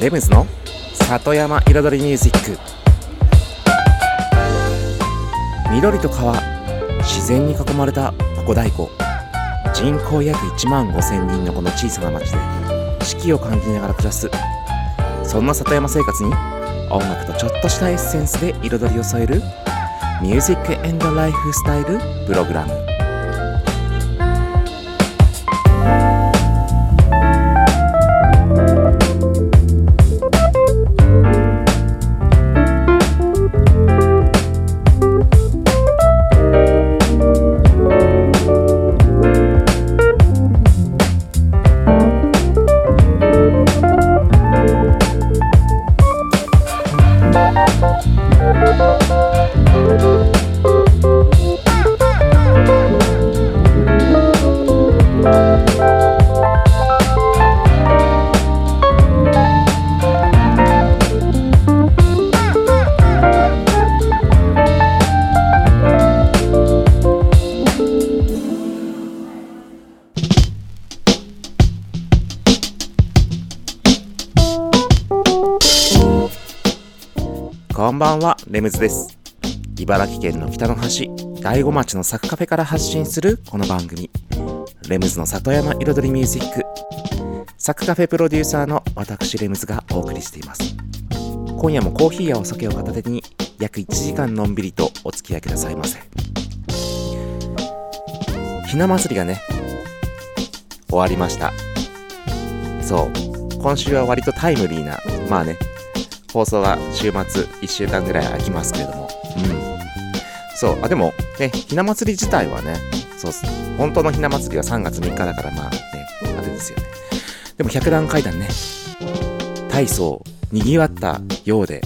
レムズの里山彩りミュージック。緑と川自然に囲まれたここ大湖。人口約1万5千人のこの小さな町で四季を感じながら暮らす。そんな里山生活に音楽とちょっとしたエッセンスで彩りを添えるミュージックエンドライフスタイルプログラム。ムズです。茨城県の北の端、大子町のサクカフェから発信するこの番組、レムズの里山彩りミュージック。サクカフェプロデューサーの私レムズがお送りしています。今夜もコーヒーやお酒を片手に約1時間のんびりとお付き合いくださいませ。ひな祭りがね、終わりました。そう、今週は割とタイムリーな、まあね、放送は週末1週間ぐらい空きますけれども。うん。そう。あ、でも、ね、ひな祭り自体はね、そうっす。本当のひな祭りは3月3日だから、まあね、あれですよね。でも100段階段ね、大層賑わったようで、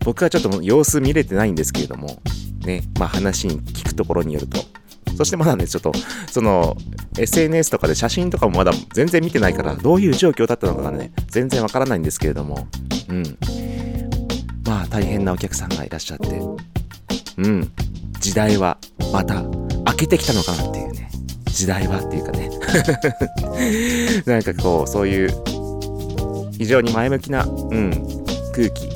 僕はちょっと様子見れてないんですけれども、ね、まあ話に聞くところによると、そしてまだね、ちょっと、その、SNS とかで写真とかもまだ全然見てないから、どういう状況だったのかがね、全然わからないんですけれども、うん。まあ大変なお客さんがいらっしゃって、うん、時代はまた明けてきたのかなっていうね、時代はっていうかね、なんかこう、そういう非常に前向きな、うん、空気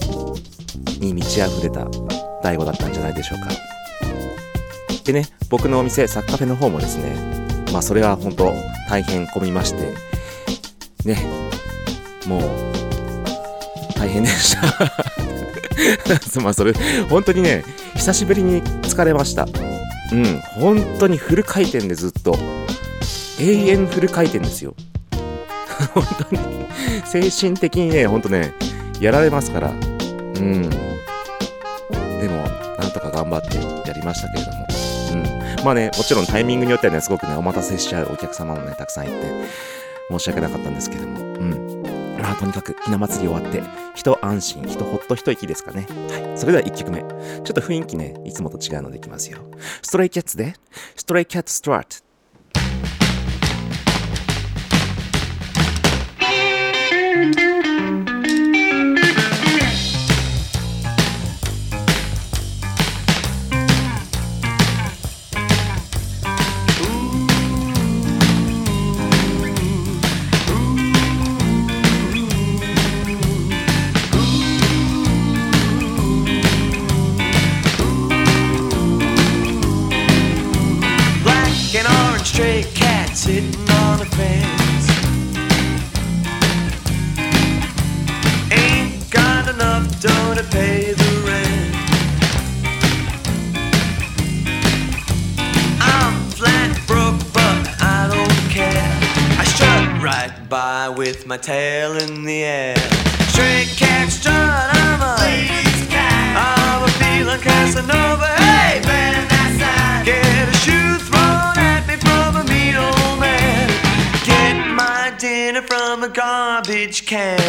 に満ち溢れた大悟だったんじゃないでしょうか。でね、僕のお店、サッカフェの方もですね、まあそれは本当大変混みまして、ね、もう大変でした。まあそれ、本当にね、久しぶりに疲れました。うん、本当にフル回転でずっと。永遠フル回転ですよ。本当に、精神的にね、本当ね、やられますから。うん。でも、なんとか頑張ってやりましたけれども。うん。まあね、もちろんタイミングによってはね、すごくね、お待たせしちゃうお客様もね、たくさんいて、申し訳なかったんですけども。まあ、とにかく、ひな祭り終わって、人安心、人ほっと一息ですかね。はい。それでは1曲目。ちょっと雰囲気ね、いつもと違うのでいきますよ。ストレイキャッツで、ストレイキャッツストラット。Can.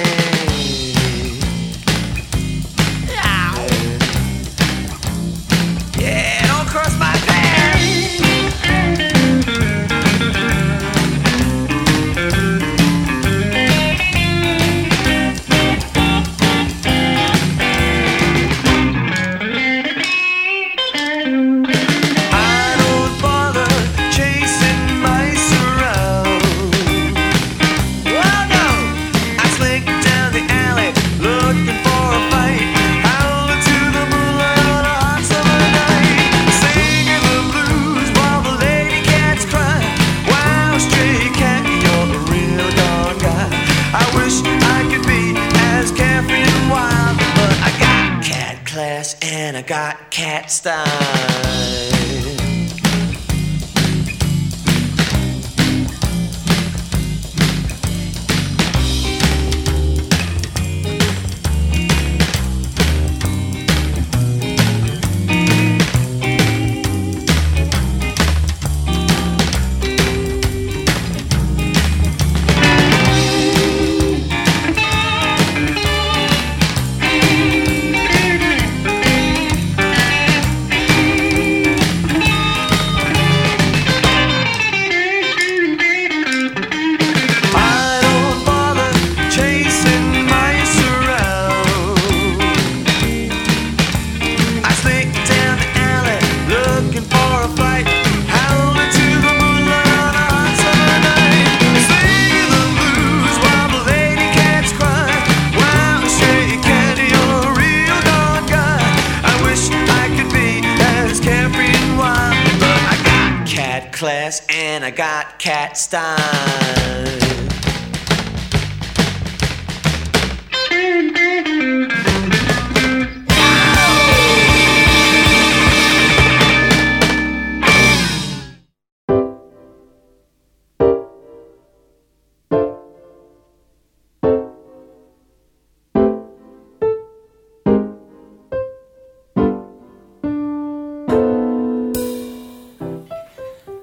Got cat style.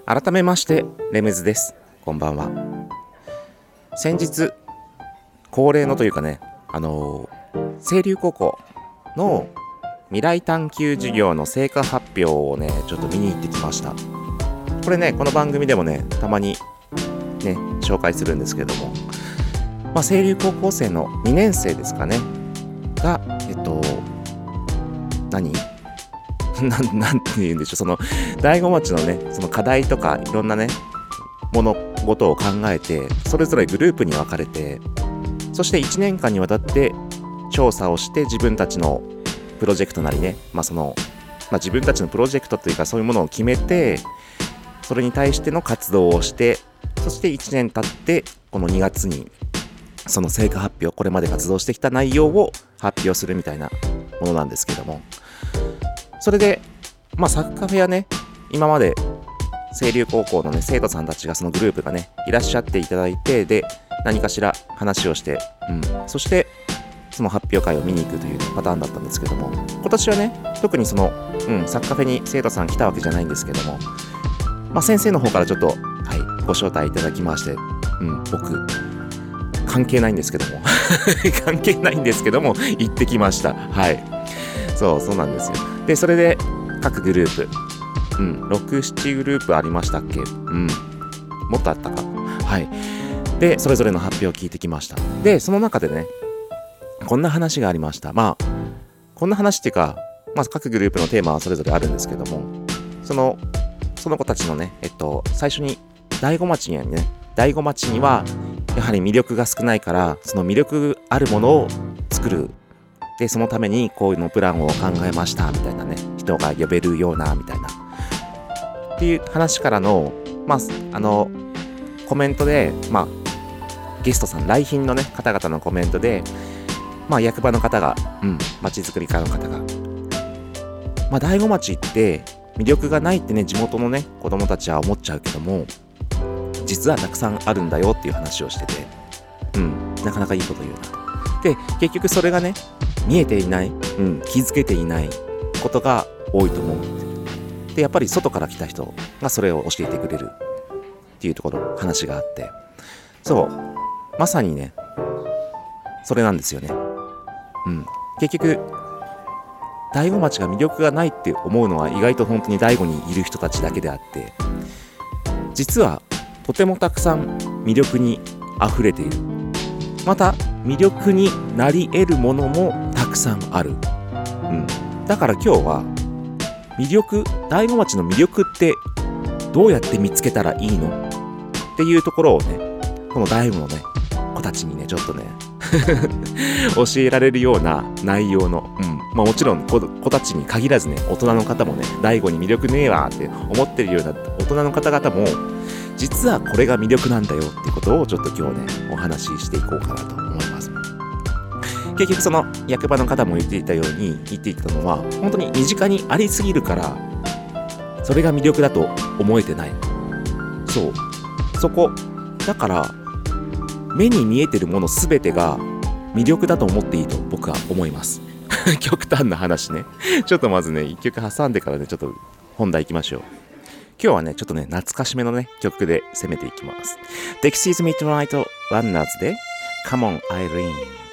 改めましてレムズです。こんばんは。先日恒例のというかねあの清流高校の未来探求授業の成果発表をねちょっと見に行ってきました。これねこの番組でもねたまにね紹介するんですけども。まあ清流高校生の2年生ですかね。がえっと何？な なんて言うんでしょう。その大子町のねその課題とかいろんなね物事を考えてそれぞれグループに分かれてそして1年間にわたって調査をして自分たちのプロジェクトなりね、まあそのまあ、自分たちのプロジェクトというかそういうものを決めてそれに対しての活動をしてそして1年経ってこの2月にその成果発表これまで活動してきた内容を発表するみたいなものなんですけども。それで、まあ、サッカーフェアね、今まで、清流高校のね、生徒さんたちが、そのグループがね、いらっしゃっていただいて、で、何かしら話をして、うん、そして、その発表会を見に行くというパターンだったんですけども、今年はね、特にその、うん、サッカーフェに生徒さん来たわけじゃないんですけども、まあ、先生の方からちょっと、はい、ご招待いただきまして、うん、僕、関係ないんですけども、関係ないんですけども、行ってきました。はい。そう、そうなんですよ。で、それで各グループ、うん、6、7グループありましたっけ？うん、もっとあったか？はい。で、それぞれの発表を聞いてきました。で、その中でね、こんな話がありました。まあ、こんな話っていうか、まあ、各グループのテーマはそれぞれあるんですけども、その、その子たちのね、えっと、最初に、大子町にはね、大子町には、やはり魅力が少ないから、その魅力あるものを作るで、そのためにこういうのプランを考えました、みたいなね、人が呼べるような、みたいな。っていう話からの、まあ、あの、コメントで、まあ、ゲストさん、来賓のね、方々のコメントで、まあ、役場の方が、うん、町づくり課の方が、まあ、大子町って魅力がないってね、地元のね、子供たちは思っちゃうけども、実はたくさんあるんだよっていう話をしてて、うん、なかなかいいこと言うな。で、結局それがね、見えていない、うん、気づけていないことが多いと思う。で、やっぱり外から来た人がそれを教えてくれるっていうところ、話があって、そう、まさにね、それなんですよね。うん。結局、大子町が魅力がないって思うのは意外と本当に大子にいる人たちだけであって、実はとてもたくさん魅力に溢れている。また魅力になり得るものもたくさんある。うん。だから今日は魅力、大子町の魅力ってどうやって見つけたらいいの？っていうところをね、この大子のね、子たちにね、ちょっとね、教えられるような内容の、うん。まあもちろん子子たちに限らずね、大人の方もね、大悟に魅力ねえわって思ってるような大人の方々も、実はこれが魅力なんだよってことをちょっと今日ね、お話ししていこうかなと。結局その役場の方も言っていたように言っていたのは本当に身近にありすぎるからそれが魅力だと思えてない。そう。そこ。だから目に見えてるもの全てが魅力だと思っていいと僕は思います。極端な話ね。ちょっとまずね一曲挟んでからねちょっと本題行きましょう。今日はねちょっとね懐かしめのね曲で攻めていきます。Dexys Midnight Runners で Come on Irene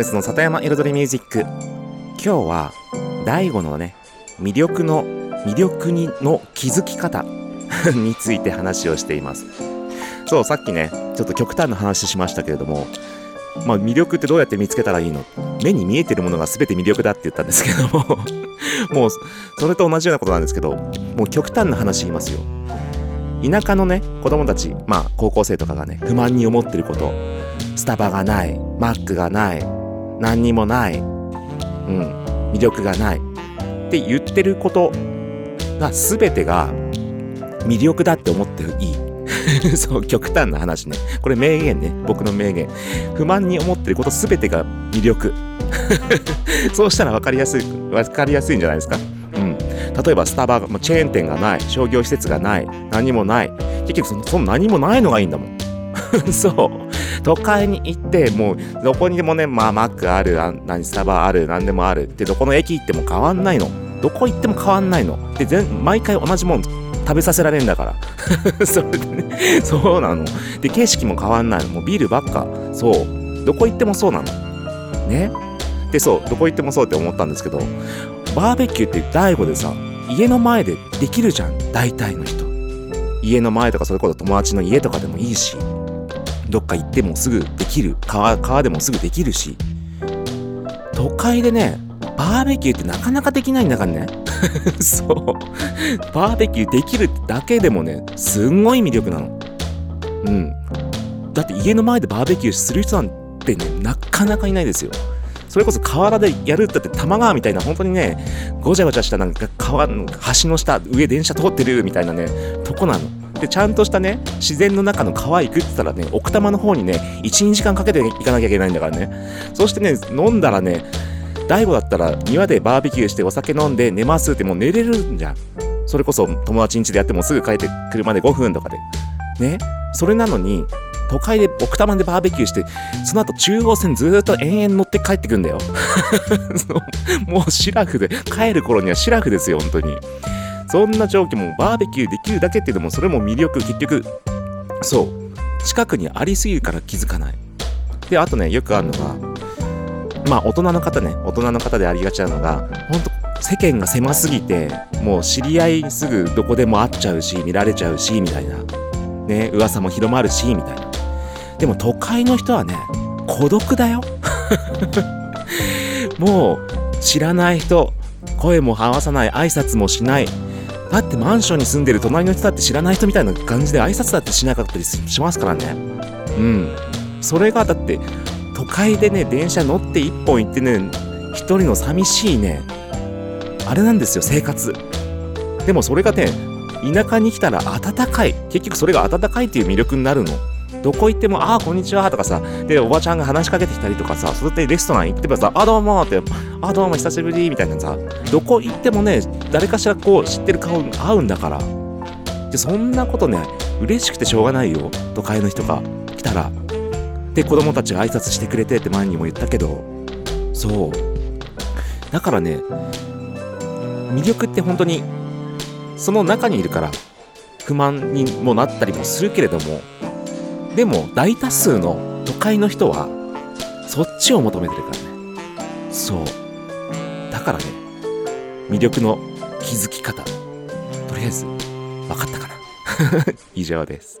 ムスの里山彩りミュージック。今日は大悟のね魅力の魅力にの気づき方 について話をしています。そうさっきねちょっと極端な話しましたけれどもまあ魅力ってどうやって見つけたらいいの？目に見えてるものが全て魅力だって言ったんですけども もうそれと同じようなことなんですけどもう極端な話言いますよ。田舎のね子供たちまあ高校生とかがね不満に思ってること。スタバがないマックがない何にもないうん魅力がないって言ってることが全てが魅力だって思っていい そう、極端な話ね。これ名言ね。僕の名言。不満に思ってることすべてが魅力。そうしたら分かりやすい、分かりやすいんじゃないですか。うん。例えばスタバが、チェーン店がない、商業施設がない、何もない。結局その、その何もないのがいいんだもん。そう。都会に行って、もう、どこにでもね、まあ、マックある、あ何、スタバある、何でもある。で、どこの駅行っても変わんないの。どこ行っても変わんないの。で、全毎回同じもん食べさせられんだから。それでね、そうなの。で、景色も変わんないの。もうビールばっか。そう。どこ行ってもそうなの。ね。で、そう、どこ行ってもそうって思ったんですけど、バーベキューって大悟でさ、家の前でできるじゃん。大体の人。家の前とかそれこそ友達の家とかでもいいし、どっか行ってもすぐできる。川、川でもすぐできるし。都会でね、バーベキューってなかなかできないんだからね。そう。バーベキューできるだけでもね、すんごい魅力なの。うん。だって家の前でバーベキューする人なんてね、なかなかいないですよ。それこそ河原でやるだって多摩川みたいな本当にね、ごちゃごちゃしたなんか川の橋の下、上電車通ってるみたいなね、とこなの。で、ちゃんとしたね、自然の中の川行くって言ったらね、奥多摩の方にね、1、2時間かけて行かなきゃいけないんだからね。そしてね、飲んだらね、大悟だったら庭でバーベキューしてお酒飲んで寝ますってもう寝れるんじゃん。それこそ友達ん家でやってもすぐ帰って車で5分とかで。ね。それなのに、都会で奥多摩でバーベキューして、その後中央線ずっと延々乗って帰ってくんだよ。もうシラフで、帰る頃にはシラフですよ、本当に。そんな状況もバーベキューできるだけっていうのもそれも魅力、結局、そう。近くにありすぎるから気づかない。で、あとね、よくあるのが、まあ大人の方ね、大人の方でありがちなのが、本当世間が狭すぎて、もう知り合いすぐどこでも会っちゃうし、見られちゃうし、みたいな。ね、噂も広まるし、みたいな。でも都会の人はね、孤独だよ。もう知らない人、声も合わさない、挨拶もしない。だってマンションに住んでる隣の人だって知らない人みたいな感じで挨拶だってしなかったりしますからね。うん。それがだって都会でね、電車乗って一本行ってね、一人の寂しいね、あれなんですよ、生活。でもそれがね、田舎に来たら暖かい。結局それが暖かいっていう魅力になるの。どこ行っても、ああ、こんにちはとかさ、で、おばちゃんが話しかけてきたりとかさ、それでレストラン行ってばさ、あ、どうもって、あ、どうも久しぶりみたいなさ、どこ行ってもね、誰かしらこう知ってる顔が合うんだから。で、そんなことね、嬉しくてしょうがないよ。都会の人が来たら。で、子供たちが挨拶してくれてって前にも言ったけど、そう。だからね、魅力って本当に、その中にいるから、不満にもなったりもするけれども、でも大多数の都会の人は、そっちを求めてるからね。そう。だからね、魅力の気づき方、とりあえず、分かったかな 以上です。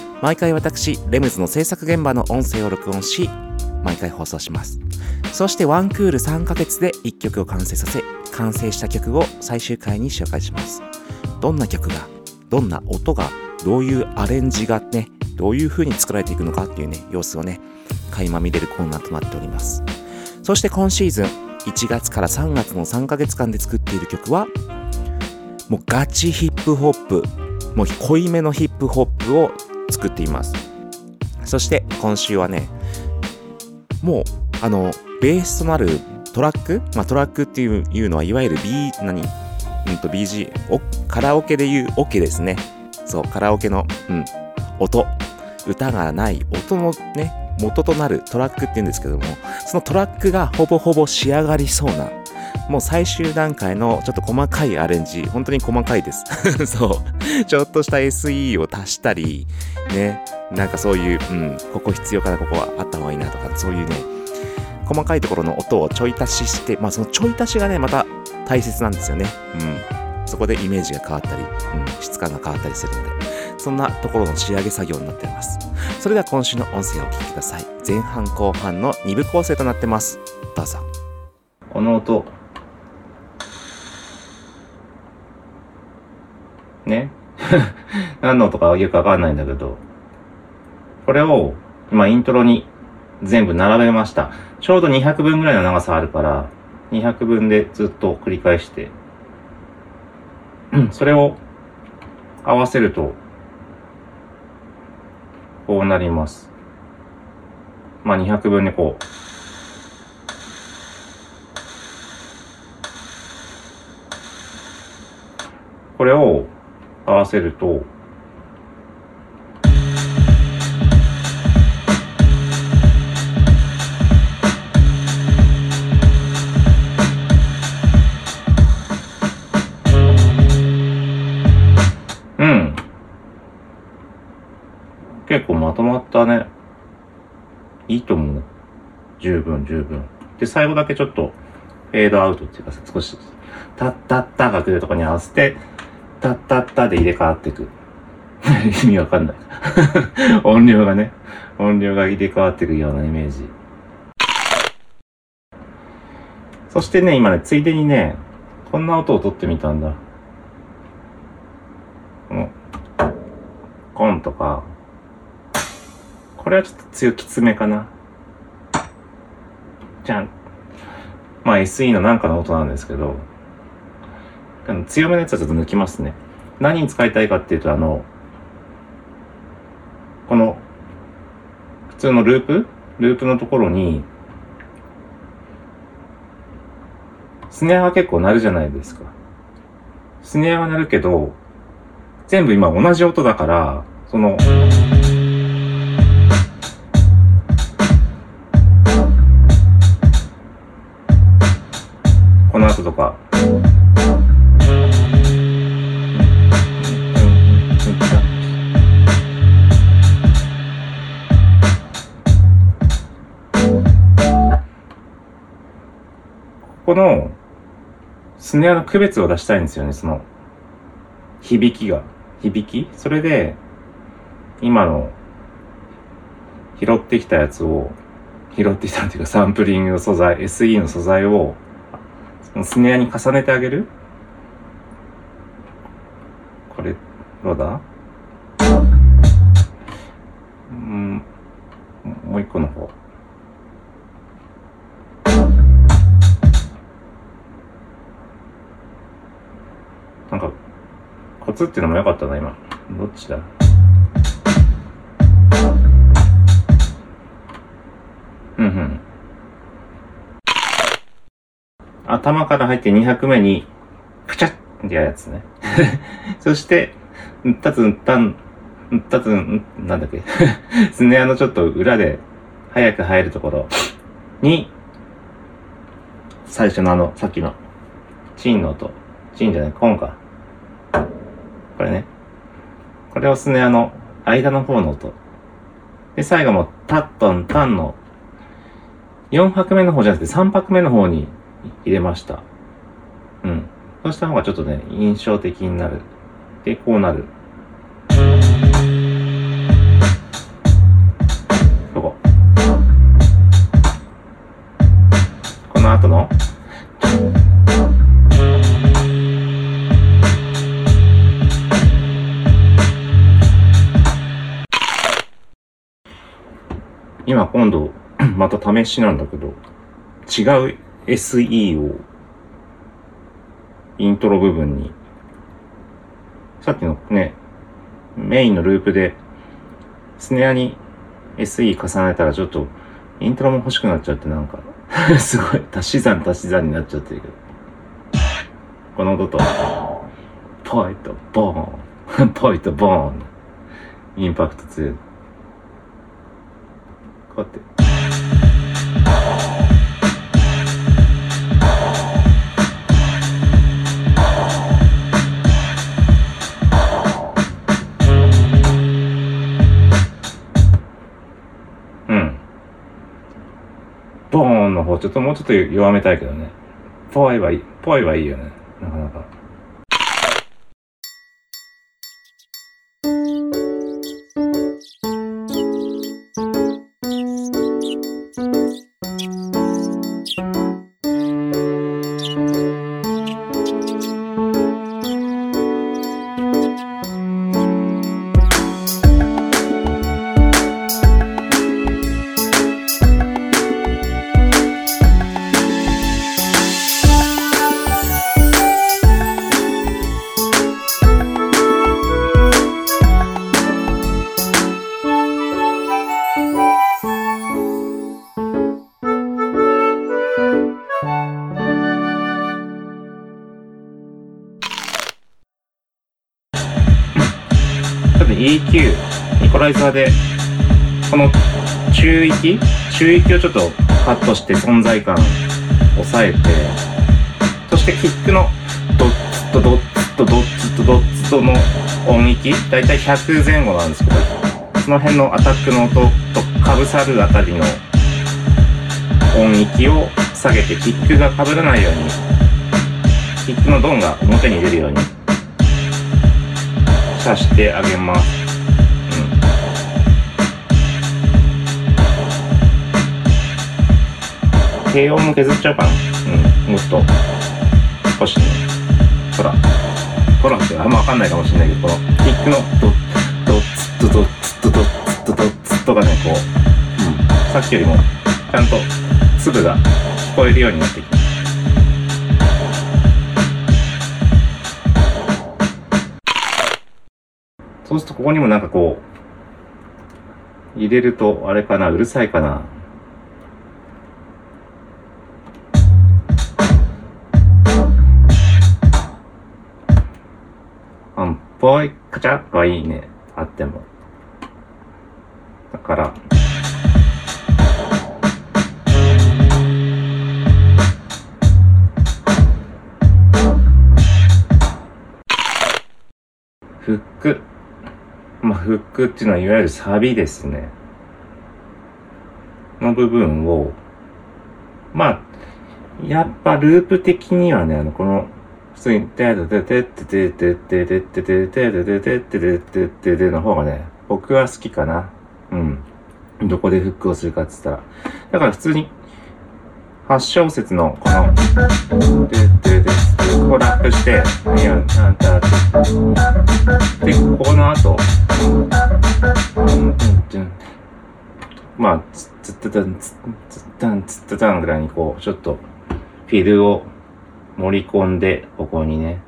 毎回私レムズの制作現場の音声を録音し毎回放送します。そしてワンクール3ヶ月で1曲を完成させ完成した曲を最終回に紹介します。どんな曲がどんな音がどういうアレンジがねどういう風に作られていくのかっていうね様子をね垣間見れるコーナーとなっております。そして今シーズン1月から3月の3ヶ月間で作っている曲はもうガチヒップホップもう濃いめのヒップホップを作っています。そして今週はねもうあのベースとなるトラック、まあ、トラックっていうのはいわゆる B 何？うんと BG おカラオケでいうオ、ケですね。そうカラオケの、うん、音。歌がない音のね元となるトラックって言うんですけどもそのトラックがほぼほぼ仕上がりそうなもう最終段階のちょっと細かいアレンジ本当に細かいです。そう。ちょっとした SE を足したりね。なんかそういう、うん、ここ必要かなここはあった方がいいなとかそういうね。細かいところの音をちょい足ししてまあそのちょい足しがねまた大切なんですよね。うん。そこでイメージが変わったり、うん、質感が変わったりするので。そんなところの仕上げ作業になっています。それでは今週の音声をお聞きください。前半後半の2部構成となってます。どうぞ。この音ね 何の音かよくわかんないんだけどこれを今イントロに全部並べましたちょうど200分ぐらいの長さあるから200分でずっと繰り返してそれを合わせると、こうなります。まあ、200分でこう。これを合わせると、結構まとまったね。いいと思う。十分、十分。で、最後だけちょっと、フェードアウトっていうか少し、タッタッタが来るとこに合わせて、タッタッタで入れ替わっていく。意味わかんない。音量がね、音量が入れ替わっていくようなイメージ。そしてね、今ね、ついでにね、こんな音を取ってみたんだ。この、コンとか、これはちょっと強きつめかな。じゃん。まあ SE のなんかの音なんですけど、あの強めのやつはちょっと抜きますね。何に使いたいかっていうと、あの、この、普通のループ？ループのところに、スネアが結構鳴るじゃないですか。スネアが鳴るけど、全部今同じ音だから、そ、のスネアの区別を出したいんですよね、その響きが。響き？それで、今の拾ってきたやつを、拾ってきたっていうかサンプリングの素材、SE の素材をスネアに重ねてあげる？これ、どうだ？うん、もう一個の方。なんか、コツっていうのも良かったな、今。どっちだ？うんうん。頭から入って2拍目に、プチャッってやるやつね。そして、んたつんたん、んたつん、なんだっけ？スネアのちょっと裏で、早く入るところに、最初のあの、さっきの、チンの音。チンじゃない、コンか。これね。これをスネアの間の方の音。で、最後も、タットンタンの、4拍目の方じゃなくて3拍目の方に入れました。うん。そうした方がちょっとね、印象的になる。で、こうなる。今度、また試しなんだけど、違う SE をイントロ部分に、さっきのね、メインのループで、スネアに SE 重ねたらちょっと、イントロも欲しくなっちゃってなんか、すごい足し算足し算になっちゃってるけど。この音と、ポイとボーン、ポイとボーン、インパクト強い。こうやって。うん。ボーンの方、ちょっともうちょっと弱めたいけどね。ぽいはいい、ぽいはいいよね。なかなか。ライザーで、この中域中域をちょっとカットして存在感を抑えて、そしてキックのドッツとドッツとドッツとドッツとの音域、だいたい100前後なんですけど、その辺のアタックの音とかぶさるあたりの音域を下げてキックが被らないように、キックのドンが表に出るようにさしてあげます。低音も削っちゃうかな。うん。もっと、少しね。ほら。ほらってあんまわかんないかもしれないけど、この、キックのドッ、ドッツッドッツッドッツドッツとがね、こう、うん。さっきよりも、ちゃんと粒が聞こえるようになってきます。そうするとここにもなんかこう、入れるとあれかな、うるさいかな。あんぽい、カチャッがいいね。あっても。だから、フック。まあ、フックっていうのはいわゆるサビですね。の部分を、まあ、やっぱループ的にはね、あの、この、普通に、ててててててててててててててててててての方がね、僕は好きかな。うん。どこでフックをするかって言ったら。だから普通に、8小節のこの、で、で、で、こうラップして、いや、なんだ、で、ここの後、まあ、つったたん、つつったん、つったたんぐらいにこう、ちょっと、フィルを盛り込んで、ここにね。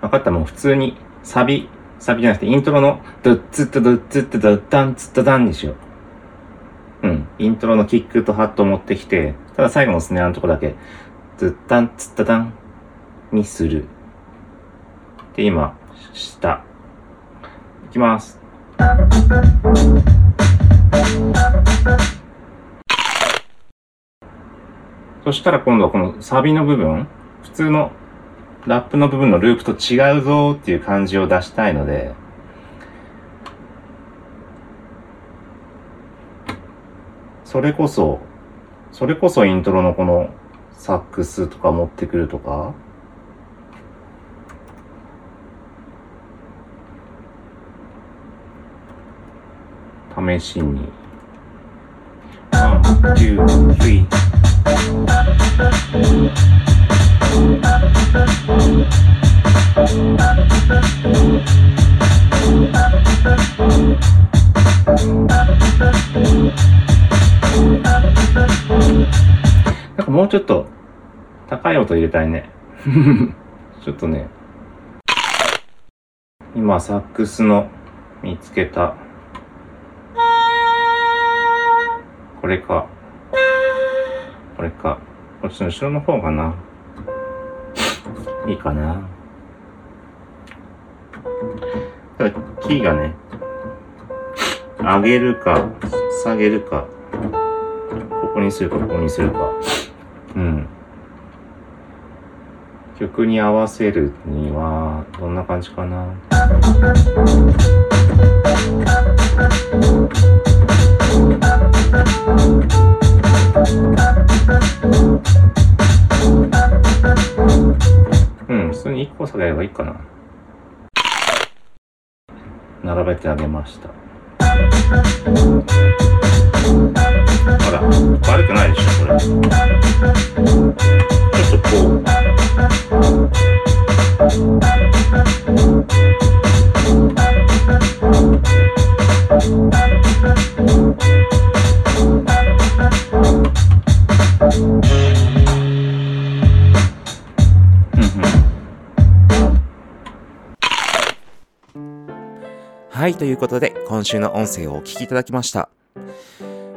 わかった、もう普通に、サビ、サビじゃなくて、イントロの、ドッツッとドッツッとドッタンツッタタンにしよう。うん。イントロのキックとハットを持ってきて、ただ最後のスネアのとこだけ、ズッタンツッタタンにする。で、今、下。いきます。そしたら今度はこのサビの部分、普通のラップの部分のループと違うぞっていう感じを出したいので、それこそ、それこそイントロのこのサックスとか持ってくるとか、試しに。ワン、ツー、スリー。なんかもうちょっと高い音入れたいね。ちょっとね。今、サックスの見つけた。これか。これか。こっちの後ろの方かな。いいかな。ただ、キーがね、上げるか、下げるか、ここにするか、ここにするか。うん。曲に合わせるには、どんな感じかな。うん、普通に1個下げればいいかな。並べてあげました。ほら、悪くないでしょ、これ。ちょっとこう。はい、ということで、今週の音声をお聞きいただきました。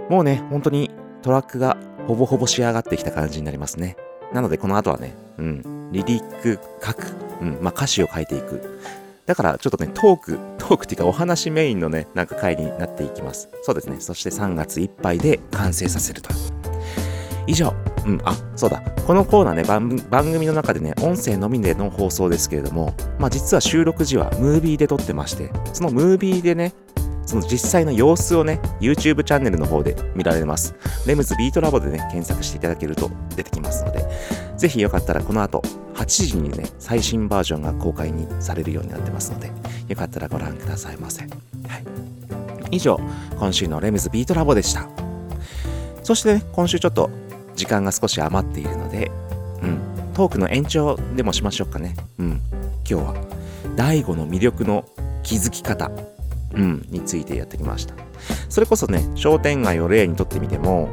もうね、本当にトラックがほぼほぼ仕上がってきた感じになりますね。なので、この後はね、うん、リリック書く、うん、まあ、歌詞を書いていく。だから、ちょっとね、トーク、トークっていうか、お話メインのね、なんか回になっていきます。そうですね。そして3月いっぱいで完成させると。以上。うん、あ、そうだ。このコーナーね、番番組の中でね、音声のみでの放送ですけれども、まあ実は収録時はムービーで撮ってまして、そのムービーでね、その実際の様子をね、YouTube チャンネルの方で見られます。レムズビートラボでね、検索していただけると出てきますので、ぜひよかったらこの後、8時にね、最新バージョンが公開にされるようになってますので、よかったらご覧くださいませ。はい。以上、今週のレムズビートラボでした。そしてね、今週ちょっと時間が少し余っているので、うん、トークの延長でもしましょうかね。うん、今日は、大悟の魅力の気づき方、うん、についてやってきました。それこそね、商店街を例にとってみても、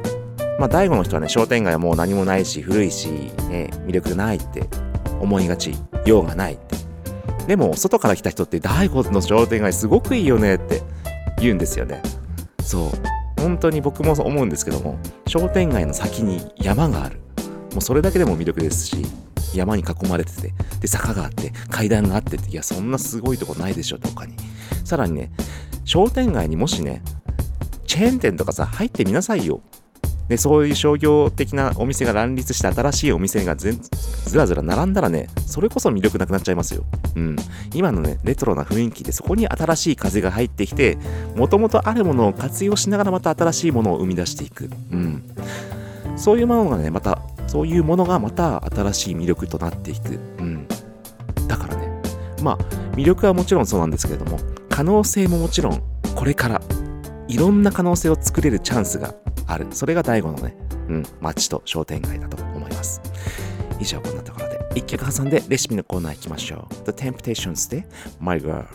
まあ、大悟の人はね、商店街はもう何もないし、古いし、ね、魅力ないって思いがち、用がないって。でも、外から来た人って、大悟の商店街すごくいいよねって言うんですよね。そう。本当に僕も思うんですけども、商店街の先に山がある。もうそれだけでも魅力ですし、山に囲まれてて、で、坂があって、階段があってって、いや、そんなすごいとこないでしょ、とかに。さらにね、商店街にもしね、チェーン店とかさ、入ってみなさいよ。で、そういう商業的なお店が乱立して新しいお店がずずらずら並んだらね、それこそ魅力なくなっちゃいますよ。うん。今のね、レトロな雰囲気でそこに新しい風が入ってきて、もともとあるものを活用しながらまた新しいものを生み出していく。うん。そういうものがね、また、そういうものがまた新しい魅力となっていく。うん。だからね、まあ、魅力はもちろんそうなんですけれども、可能性ももちろん、これから、いろんな可能性を作れるチャンスがある。それが第五のね、うん、街と商店街だと思います。以上、こんなところで、一曲挟んでレシピのコーナー行きましょう。The Temptations で My Girl。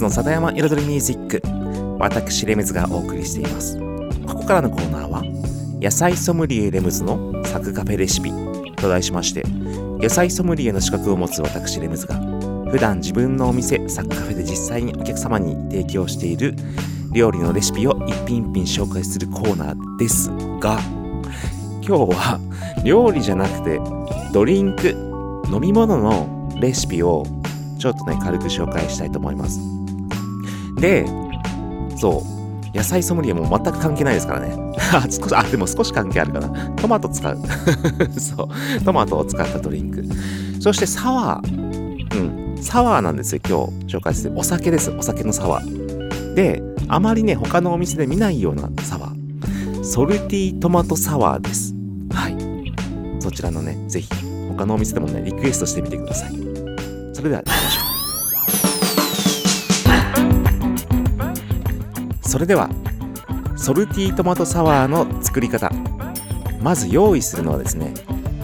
の里山彩りミュージック。私、レムズがお送りしています。ここからのコーナーは、野菜ソムリエレムズのサクカフェレシピと題しまして、野菜ソムリエの資格を持つ私、レムズが、普段自分のお店、サクカフェで実際にお客様に提供している料理のレシピを一品一品紹介するコーナーですが、今日は料理じゃなくて、ドリンク、飲み物のレシピをちょっとね、軽く紹介したいと思います。で、そう、野菜ソムリエも全く関係ないですからね。あ、少し、あ、でも少し関係あるかな。トマト使う。そう、トマトを使ったドリンク。そしてサワー。うん、サワーなんですよ、今日紹介する。お酒です、お酒のサワー。で、あまりね、他のお店で見ないようなサワー。ソルティトマトサワーです。はい。そちらのね、ぜひ、他のお店でもね、リクエストしてみてください。それでは行きましょう。それでは、ソルティトマトサワーの作り方。まず用意するのはですね、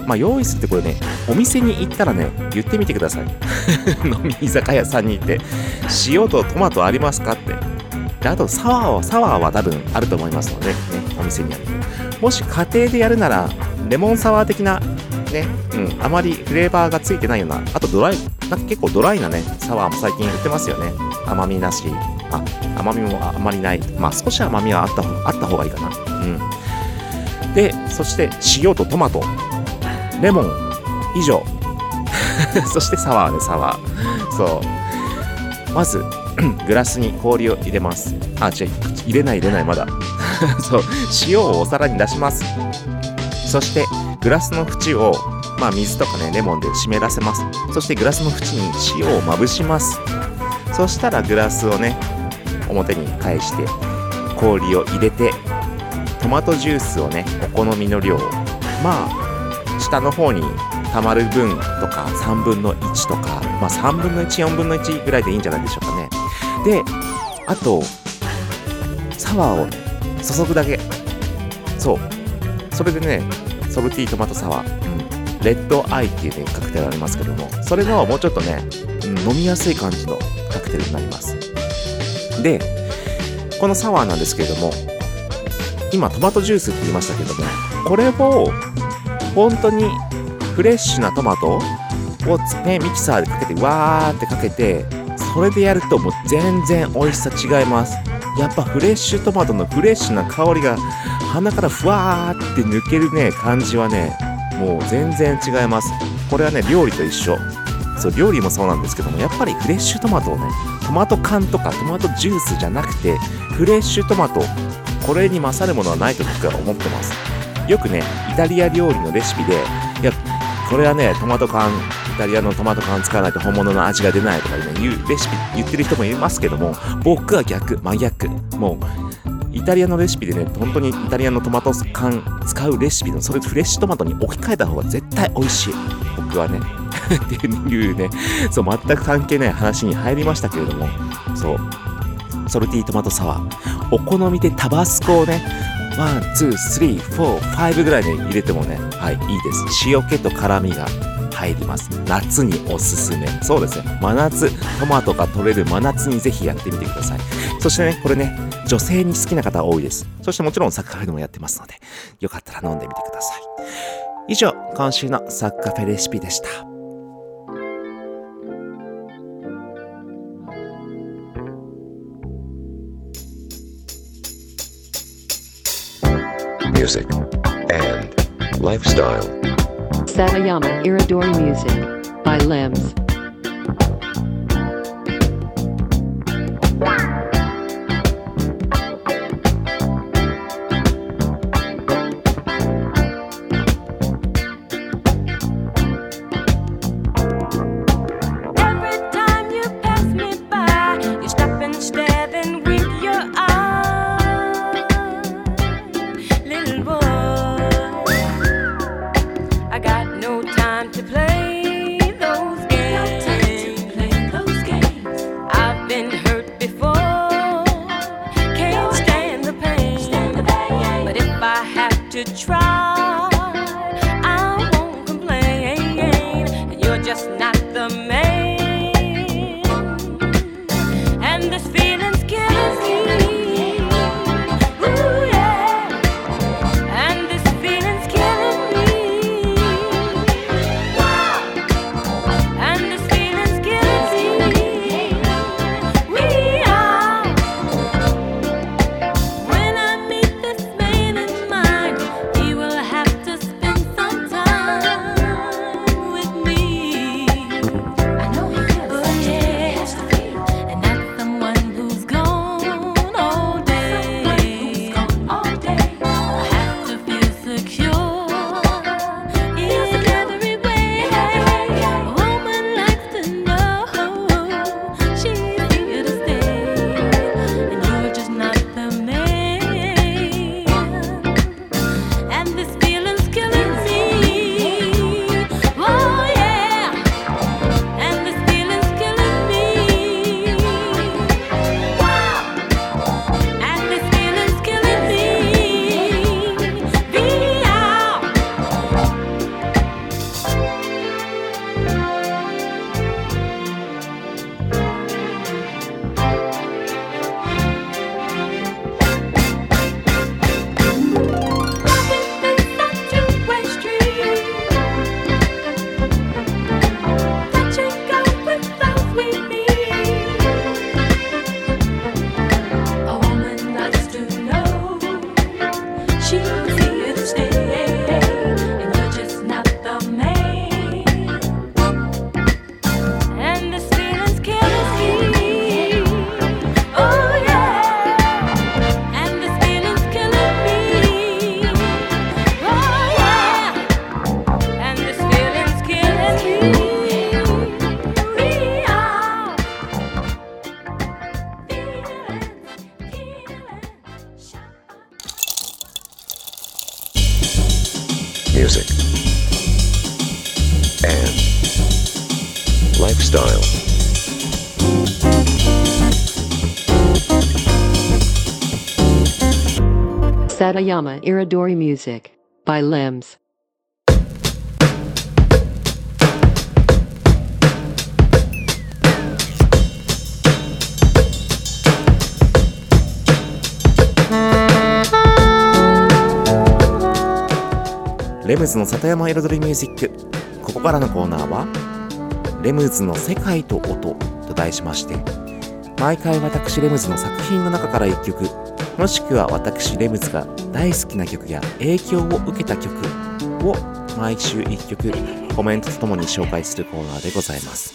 まあ用意するってこれね、お店に行ったらね、言ってみてください。飲み居酒屋さんに行って、塩とトマトありますか？って。であとサワーは、サワーは多分あると思いますので、ね、お店にある。もし家庭でやるなら、レモンサワー的なね、うん、あまりフレーバーがついてないような、あとドライ、なんか結構ドライなね、サワーも最近売ってますよね。甘みなし、あ、甘みもあまりない。まあ少し甘みはあった方あった方がいいかな。うん。で、そして塩とトマト、レモン、以上。そしてサワーね、サワー。そう。まず、グラスに氷を入れます。あ、違う、入れない入れない、まだ。そう、塩をお皿に出します。そして、グラスの縁を、まあ、水とかね、レモンで湿らせます。そして、グラスの縁に塩をまぶします。そしたら、グラスをね、表に返して、氷を入れて、トマトジュースをね、お好みの量、まあ、下の方に溜まる分とか、3分の1とか、まあ、3分の1、4分の1ぐらいでいいんじゃないでしょうかね。で、あと、サワーをね、注ぐだけ。そう。それでね、ソルティートマトサワー、うん、レッドアイっていうね、カクテルありますけども、それのもうちょっとね、飲みやすい感じのカクテルになります。で、このサワーなんですけれども、今トマトジュースって言いましたけども、これを本当にフレッシュなトマトをつね、ミキサーでかけて、わーってかけて、それでやるともう全然美味しさ違います。やっぱフレッシュトマトのフレッシュな香りが鼻からふわーって抜けるね、感じはね、もう全然違います。これはね、料理と一緒。そう、料理もそうなんですけども、やっぱりフレッシュトマトをね、トマト缶とかトマトジュースじゃなくて、フレッシュトマト、これに勝るものはないと僕は思ってます。よくねイタリア料理のレシピでいやこれはねトマト缶イタリアのトマト缶使わないと本物の味が出ないとかね言うレシピ言ってる人もいますけども僕は逆真逆。もうイタリアのレシピでね本当にイタリアのトマト缶使うレシピのそれフレッシュトマトに置き換えた方が絶対美味しい。僕はねっていうねそう全く関係ない話に入りましたけれどもそうソルティトマトサワーお好みでタバスコをね one、two、three、four、five ぐらいで入れてもね、はい、いいです。塩気と辛みが入ります。夏におすすめ。そうですね。真夏、トマトが取れる真夏にぜひやってみてください。そしてね、これね、女性に好きな方多いです。そしてもちろんサッカーフェでもやってますので、よかったら飲んでみてください。以上、今週のサッカーフェレシピでした。Music, and lifestyle. Satayama Iridori Music by Limbs. Music, and lifestyle. Satayama Iridori Music by Limbs. レムズの里山彩りミュージック。ここからのコーナーは「レムズの世界と音」と題しまして毎回私レムズの作品の中から1曲もしくは私レムズが大好きな曲や影響を受けた曲を毎週1曲コメントとともに紹介するコーナーでございます。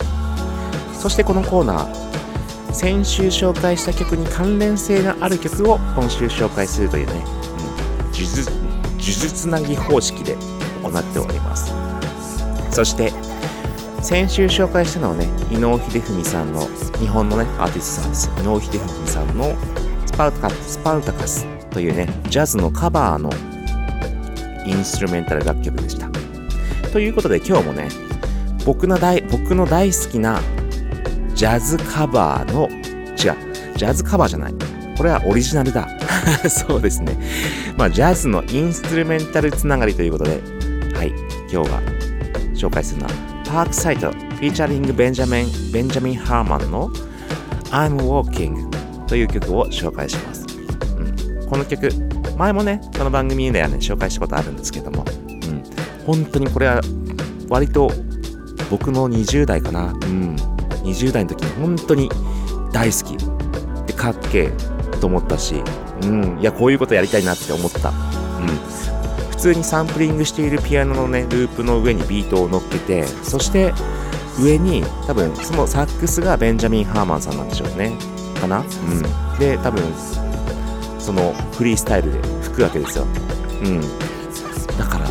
そしてこのコーナー先週紹介した曲に関連性のある曲を今週紹介するというね、うん、呪術つなぎ方式で行っております。そして先週紹介したのはね伊能秀文さんの日本のねアーティストさんです。伊能秀文さんのスパルタカスパルタカスというねジャズのカバーのインストゥルメンタル楽曲でした。ということで今日もね僕の大僕の大好きなジャズカバーの違うジャズカバーじゃない。これはオリジナルだ。そうですね。まあジャズのインストゥルメンタルつながりということではい今日は紹介するのはパークサイトフィーチャリングベンジャミンベンジャミン・ハーマンの I'm Walking という曲を紹介します、うん、この曲前もねこの番組ではね紹介したことあるんですけども、うん、本当にこれは割と僕の20代かな。うん。20代の時に本当に大好き。でかっけえと思ったしうんいやこういうことやりたいなって思った。うん。普通にサンプリングしているピアノのねループの上にビートを乗っけてそして上に多分そのサックスがベンジャミン・ハーマンさんなんでしょうね。かな？うん。で多分そのフリースタイルで吹くわけですよ。うん。だから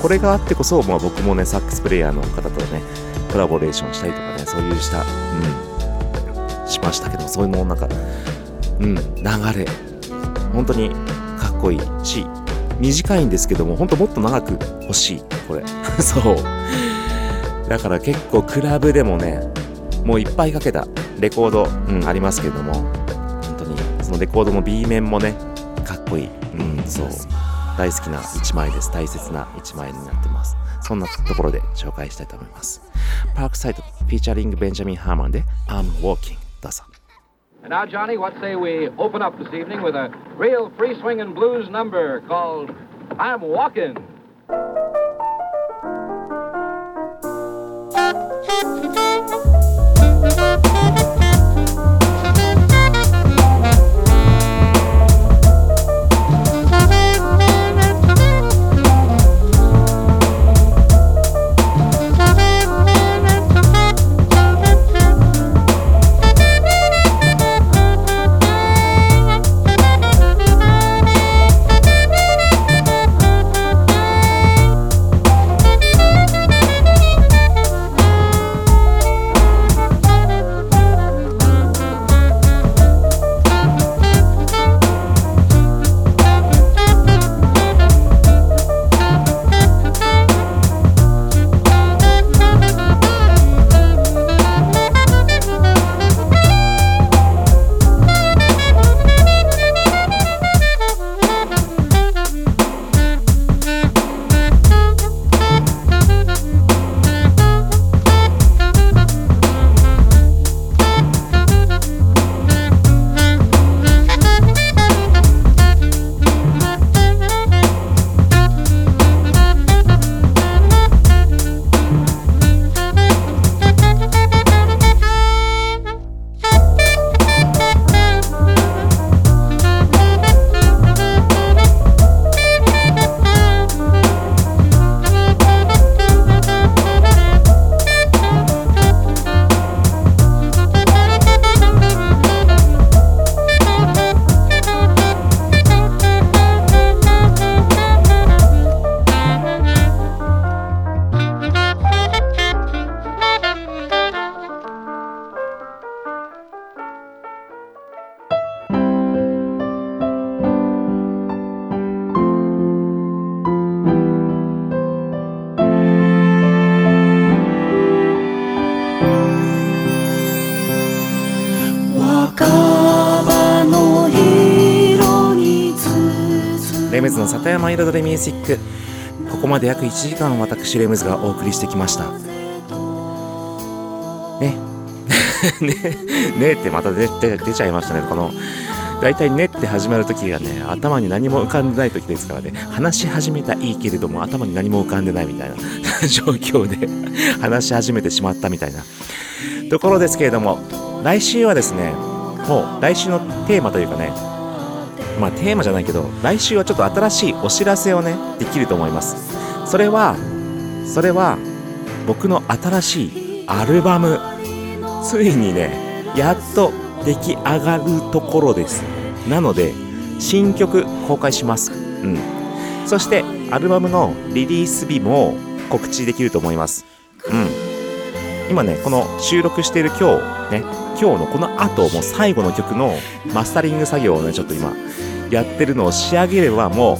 これがあってこそ、まあ、僕もねサックスプレイヤーの方とねコラボレーションしたりとかねそういうしたうんしましたけどそういうのなんかうん。流れ。本当にかっこいい。し短いんですけども本当もっと長く欲しい。これ。そう。だから結構クラブでもねもういっぱいかけた。レコード、うん、ありますけども。本当にそのレコードの B 面もねかっこいい。うんそう。大好きな一枚です。大切な一枚になってます。そんなところで紹介したいと思います。パークサイトフィーチャリングベンジャミン・ハーマンで I'm Walking どうぞ。And now, Johnny, what say we open up this evening with a real free swinging blues number called I'm Walking. レムズの里山彩りミュージック。ここまで約1時間私レムズがお送りしてきました。ね。ね。ねってまた出出出ちゃいましたね。この大体ねって始まる時がね頭に何も浮かんでない時ですからね。話し始めたいいけれども頭に何も浮かんでないみたいな。状況で話し始めてしまったみたいな。ところですけれども来週はですねもう来週のテーマというかねまあテーマじゃないけど来週はちょっと新しいお知らせをねできると思います。それはそれは僕の新しいアルバム。ついにねやっと出来上がるところです。なので新曲公開します。うん。そしてアルバムのリリース日も告知できると思います。うん。今ねこの収録している今日ね今日のこの後もう最後の曲のマスタリング作業をねちょっと今やってるのを仕上げればもう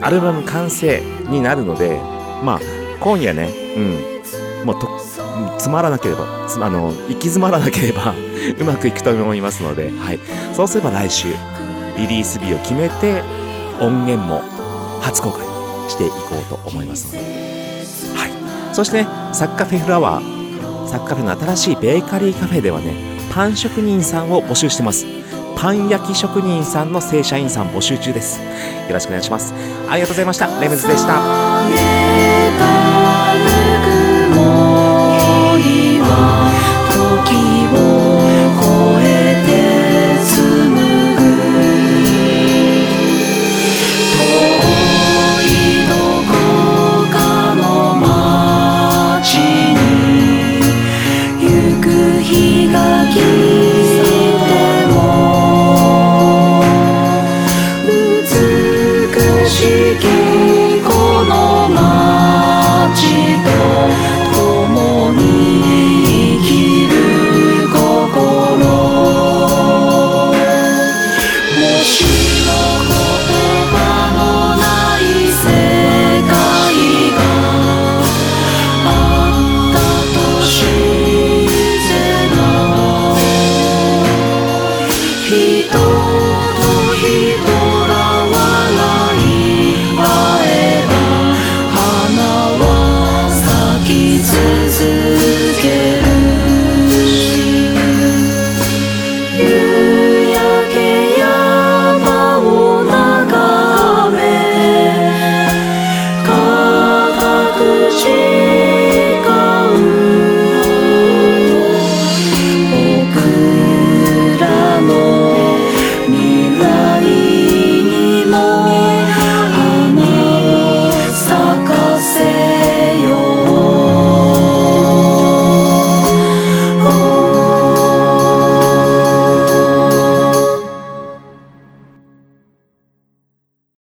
アルバム完成になるのでまあ今夜ねうん。もうとつまらなければあの行き詰まらなければ うまくいくと思いますので、はい、そうすれば来週リリース日を決めて音源も初公開していこうと思いますので、はい、そしてね作家フェフラワー作家フェの新しいベーカリーカフェではねパン職人さんを募集してます。パン焼き職人さんの正社員さん募集中です。よろしくお願いします。ありがとうございました。レムズでした。